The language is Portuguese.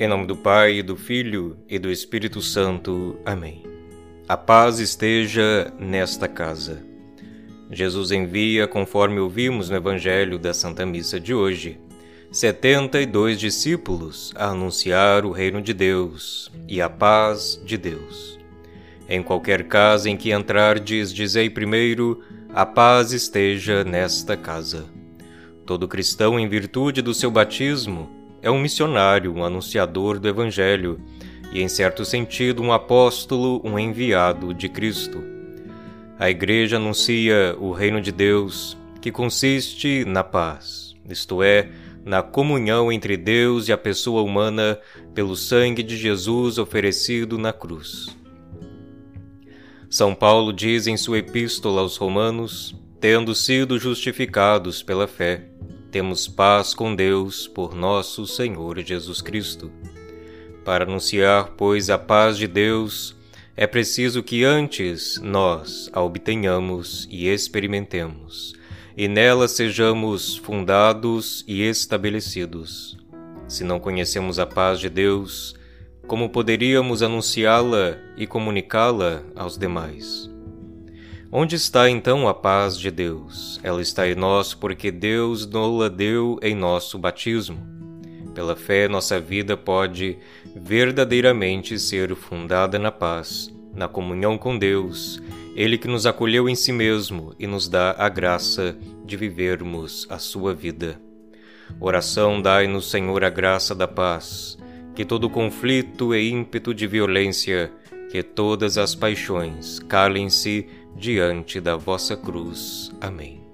Em nome do Pai, do Filho e do Espírito Santo. Amém. A paz esteja nesta casa. Jesus envia, conforme ouvimos no Evangelho da Santa Missa de hoje, setenta e dois discípulos a anunciar o reino de Deus e a paz de Deus. Em qualquer casa em que entrardes, dizei primeiro: a paz esteja nesta casa. Todo cristão, em virtude do seu batismo, é um missionário, um anunciador do Evangelho e, em certo sentido, um apóstolo, um enviado de Cristo. A Igreja anuncia o reino de Deus, que consiste na paz, isto é, na comunhão entre Deus e a pessoa humana pelo sangue de Jesus oferecido na cruz. São Paulo diz em sua epístola aos Romanos: tendo sido justificados pela fé, temos paz com Deus por nosso Senhor Jesus Cristo. Para anunciar, pois, a paz de Deus, é preciso que antes nós a obtenhamos e experimentemos, e nela sejamos fundados e estabelecidos. Se não conhecemos a paz de Deus, como poderíamos anunciá-la e comunicá-la aos demais? Onde está então a paz de Deus? Ela está em nós porque Deus nos-la deu em nosso batismo. Pela fé, nossa vida pode verdadeiramente ser fundada na paz, na comunhão com Deus, Ele que nos acolheu em si mesmo e nos dá a graça de vivermos a sua vida. Oração, dai-nos, Senhor, a graça da paz, que todo conflito e ímpeto de violência, que todas as paixões calem-se diante da vossa cruz. Amém.